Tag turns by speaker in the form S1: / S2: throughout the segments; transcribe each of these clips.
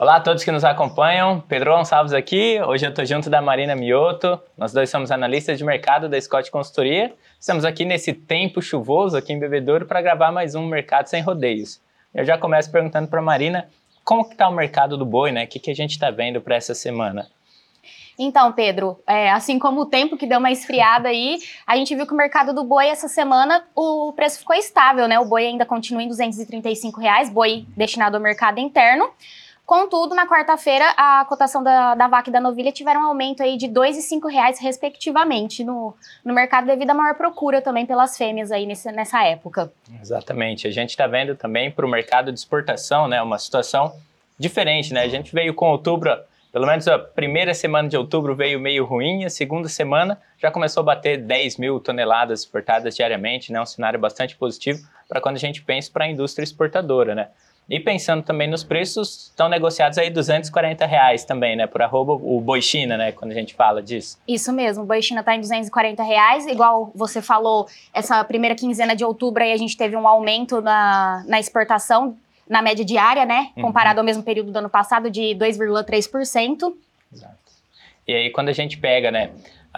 S1: Olá a todos que nos acompanham, Pedro Gonçalves aqui. Hoje eu estou junto da Marina Mioto. Nós dois somos analistas de mercado da Scott Consultoria. Estamos aqui nesse tempo chuvoso aqui em Bebedouro para gravar mais um Mercado Sem Rodeios. Eu já começo perguntando para a Marina como que está o mercado do boi, né? O que, que a gente está vendo para essa semana?
S2: Então, Pedro, é, assim como o tempo que deu uma esfriada aí, a gente viu que o mercado do boi essa semana o preço ficou estável, né? O boi ainda continua em 235 reais, boi destinado ao mercado interno. Contudo, na quarta-feira, a cotação da, da vaca e da novilha tiveram um aumento aí de R$ 2 e R$ reais, respectivamente, no, no mercado devido à maior procura também pelas fêmeas aí nesse, nessa época.
S1: Exatamente. A gente está vendo também para o mercado de exportação, né, uma situação diferente, né? A gente veio com outubro, pelo menos a primeira semana de outubro veio meio ruim, a segunda semana já começou a bater 10 mil toneladas exportadas diariamente, né? Um cenário bastante positivo para quando a gente pensa para a indústria exportadora, né? E pensando também nos preços, estão negociados aí 240 reais também, né? Por arroba o boi China, né? Quando a gente fala disso.
S2: Isso mesmo, o boi China está em 240 reais. Igual você falou, essa primeira quinzena de outubro aí a gente teve um aumento na, na exportação, na média diária, né? Uhum. Comparado ao mesmo período do ano passado, de 2,3%. Exato.
S1: E aí, quando a gente pega, né?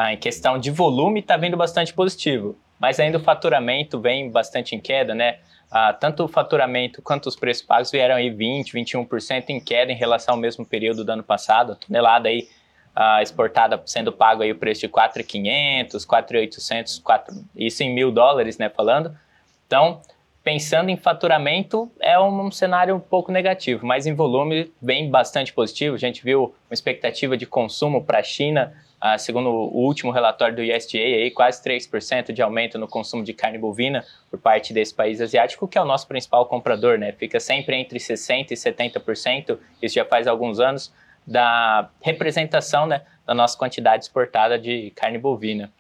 S1: em questão de volume, está vindo bastante positivo. Mas ainda o faturamento vem bastante em queda, né? Ah, tanto o faturamento quanto os preços pagos vieram aí 20, 21% em queda em relação ao mesmo período do ano passado. A tonelada aí ah, exportada sendo pago aí o preço de 4.500, 4.800, 4, isso em mil dólares, né, falando. Então, pensando em faturamento, é um cenário um pouco negativo, mas em volume bem bastante positivo. A gente viu uma expectativa de consumo para a China ah, segundo o último relatório do USDA, aí, quase 3% de aumento no consumo de carne bovina por parte desse país asiático, que é o nosso principal comprador, né? Fica sempre entre 60% e 70%, isso já faz alguns anos, da representação né, da nossa quantidade exportada de carne bovina.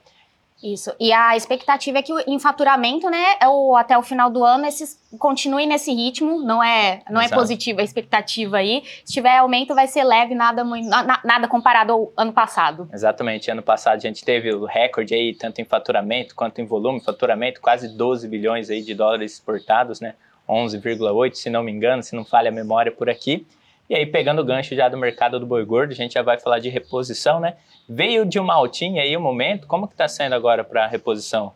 S2: Isso. E a expectativa é que em faturamento, né, é o, até o final do ano, esses continue nesse ritmo. Não é, não é positiva a expectativa aí. Se tiver aumento, vai ser leve, nada, na, nada comparado ao ano passado.
S1: Exatamente. Ano passado a gente teve o recorde aí, tanto em faturamento quanto em volume. Faturamento, quase 12 bilhões aí de dólares exportados, né? 11,8, se não me engano, se não falha a memória por aqui. E aí, pegando o gancho já do mercado do boi gordo, a gente já vai falar de reposição, né? Veio de uma altinha aí o um momento, como que está sendo agora para a reposição?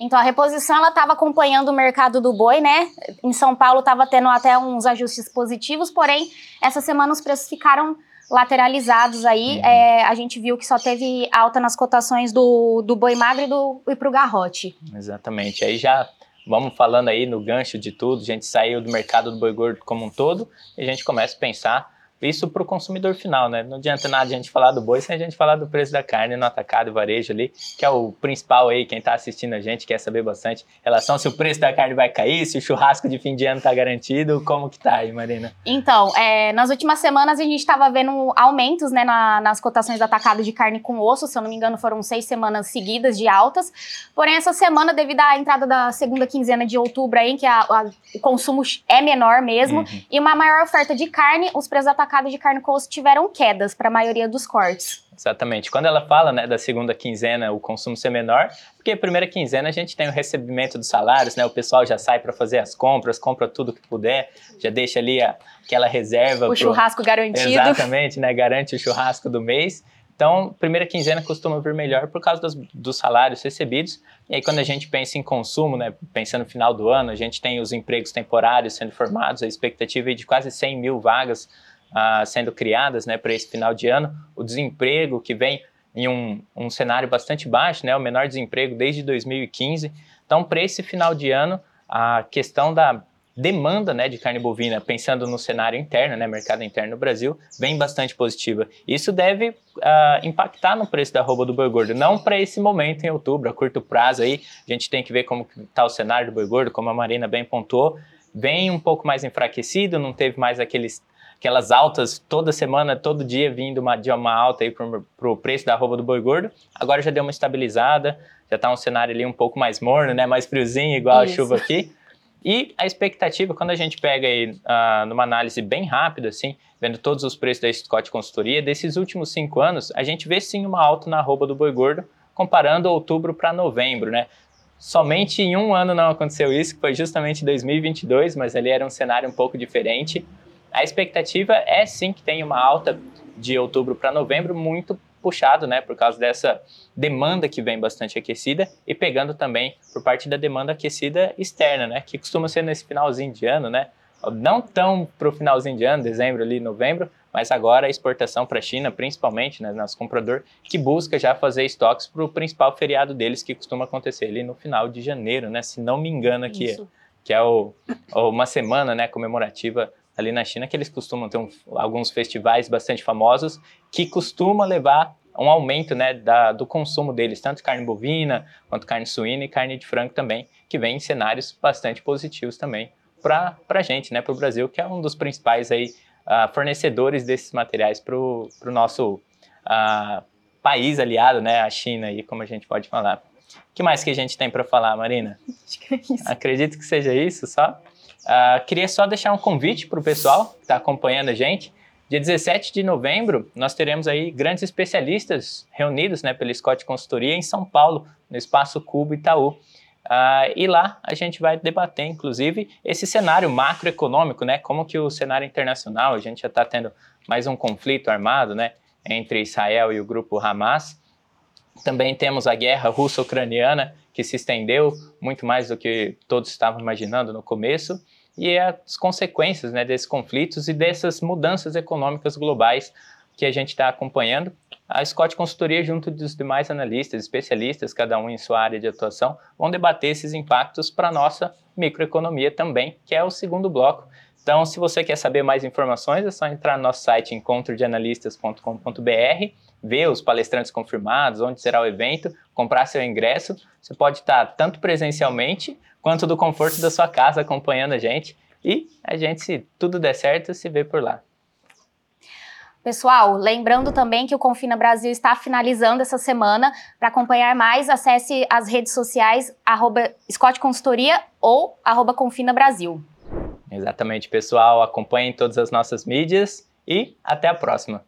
S2: Então, a reposição ela estava acompanhando o mercado do boi, né? Em São Paulo estava tendo até uns ajustes positivos, porém, essa semana os preços ficaram lateralizados aí. Uhum. É, a gente viu que só teve alta nas cotações do, do boi magro e, do, e para o garrote.
S1: Exatamente. Aí já vamos falando aí no gancho de tudo, a gente saiu do mercado do boi gordo como um todo e a gente começa a pensar isso para o consumidor final, né? Não adianta nada a gente falar do boi sem a gente falar do preço da carne no atacado e varejo ali, que é o principal aí, quem está assistindo a gente quer saber bastante em relação se o preço da carne vai cair, se o churrasco de fim de ano está garantido, como que tá aí, Marina?
S2: Então, é, nas últimas semanas a gente estava vendo aumentos né, na, nas cotações do atacado de carne com osso, se eu não me engano foram seis semanas seguidas de altas, porém essa semana, devido à entrada da segunda quinzena de outubro aí, que a, a, o consumo é menor mesmo, uhum. e uma maior oferta de carne, os preços atacados mercado de carne com osso tiveram quedas para a maioria dos cortes.
S1: Exatamente. Quando ela fala né, da segunda quinzena, o consumo ser menor, porque a primeira quinzena a gente tem o recebimento dos salários, né? O pessoal já sai para fazer as compras, compra tudo que puder, já deixa ali a, aquela reserva.
S2: O pro... churrasco garantido.
S1: Exatamente, né? Garante o churrasco do mês. Então, primeira quinzena costuma vir melhor por causa dos, dos, salários recebidos. E aí, quando a gente pensa em consumo, né, pensando no final do ano, a gente tem os empregos temporários sendo formados, a expectativa é de quase 100 mil vagas uh, sendo criadas né, para esse final de ano, o desemprego que vem em um, um cenário bastante baixo, né, o menor desemprego desde 2015. Então, para esse final de ano, a questão da demanda né, de carne bovina, pensando no cenário interno, né, mercado interno no Brasil, vem bastante positiva. Isso deve uh, impactar no preço da roupa do boi gordo, não para esse momento em outubro, a curto prazo aí, a gente tem que ver como está o cenário do boi gordo, como a Marina bem pontuou, vem um pouco mais enfraquecido, não teve mais aqueles aquelas altas toda semana, todo dia vindo uma, de uma alta aí para o preço da roupa do boi gordo. Agora já deu uma estabilizada, já está um cenário ali um pouco mais morno, né? Mais friozinho, igual Isso. a chuva aqui. E a expectativa, quando a gente pega aí uh, numa análise bem rápida, assim, vendo todos os preços da Scott Consultoria, desses últimos cinco anos, a gente vê sim uma alta na roupa do boi gordo, comparando outubro para novembro, né? Somente em um ano não aconteceu isso, que foi justamente 2022, mas ali era um cenário um pouco diferente. A expectativa é sim que tenha uma alta de outubro para novembro muito puxado, né, por causa dessa demanda que vem bastante aquecida e pegando também por parte da demanda aquecida externa, né, que costuma ser nesse finalzinho de ano, né, não tão para o finalzinho de ano, dezembro ali, novembro, mas agora a exportação para a China, principalmente, né, nosso comprador, que busca já fazer estoques para o principal feriado deles, que costuma acontecer ali no final de janeiro, né, se não me engano aqui, que é o, uma semana, né, comemorativa ali na China, que eles costumam ter um, alguns festivais bastante famosos que costuma levar um aumento né, da, do consumo deles, tanto carne bovina, quanto carne suína e carne de frango também, que vem em cenários bastante positivos também para a gente, né, para o Brasil, que é um dos principais aí, uh, fornecedores desses materiais para o nosso uh, país aliado, né, a China, aí, como a gente pode falar. O que mais que a gente tem para falar, Marina?
S2: Acho que é isso.
S1: Acredito que seja isso só. Uh, queria só deixar um convite para o pessoal que está acompanhando a gente. Dia 17 de novembro, nós teremos aí grandes especialistas reunidos né, pela Scott Consultoria em São Paulo, no Espaço Cubo Itaú. Uh, e lá a gente vai debater, inclusive, esse cenário macroeconômico, né? Como que o cenário internacional, a gente já está tendo mais um conflito armado, né? Entre Israel e o grupo Hamas. Também temos a guerra russo-ucraniana, que se estendeu muito mais do que todos estavam imaginando no começo e as consequências né, desses conflitos e dessas mudanças econômicas globais que a gente está acompanhando. A Scott Consultoria, junto dos demais analistas, especialistas, cada um em sua área de atuação, vão debater esses impactos para a nossa microeconomia também, que é o segundo bloco. Então, se você quer saber mais informações, é só entrar no nosso site encontrodeanalistas.com.br, ver os palestrantes confirmados, onde será o evento, comprar seu ingresso. Você pode estar tanto presencialmente quanto do conforto da sua casa acompanhando a gente. E a gente, se tudo der certo, se vê por lá.
S2: Pessoal, lembrando também que o Confina Brasil está finalizando essa semana. Para acompanhar mais, acesse as redes sociais arroba Scott Consultoria ou arroba Confina Brasil.
S1: Exatamente, pessoal. Acompanhem todas as nossas mídias e até a próxima.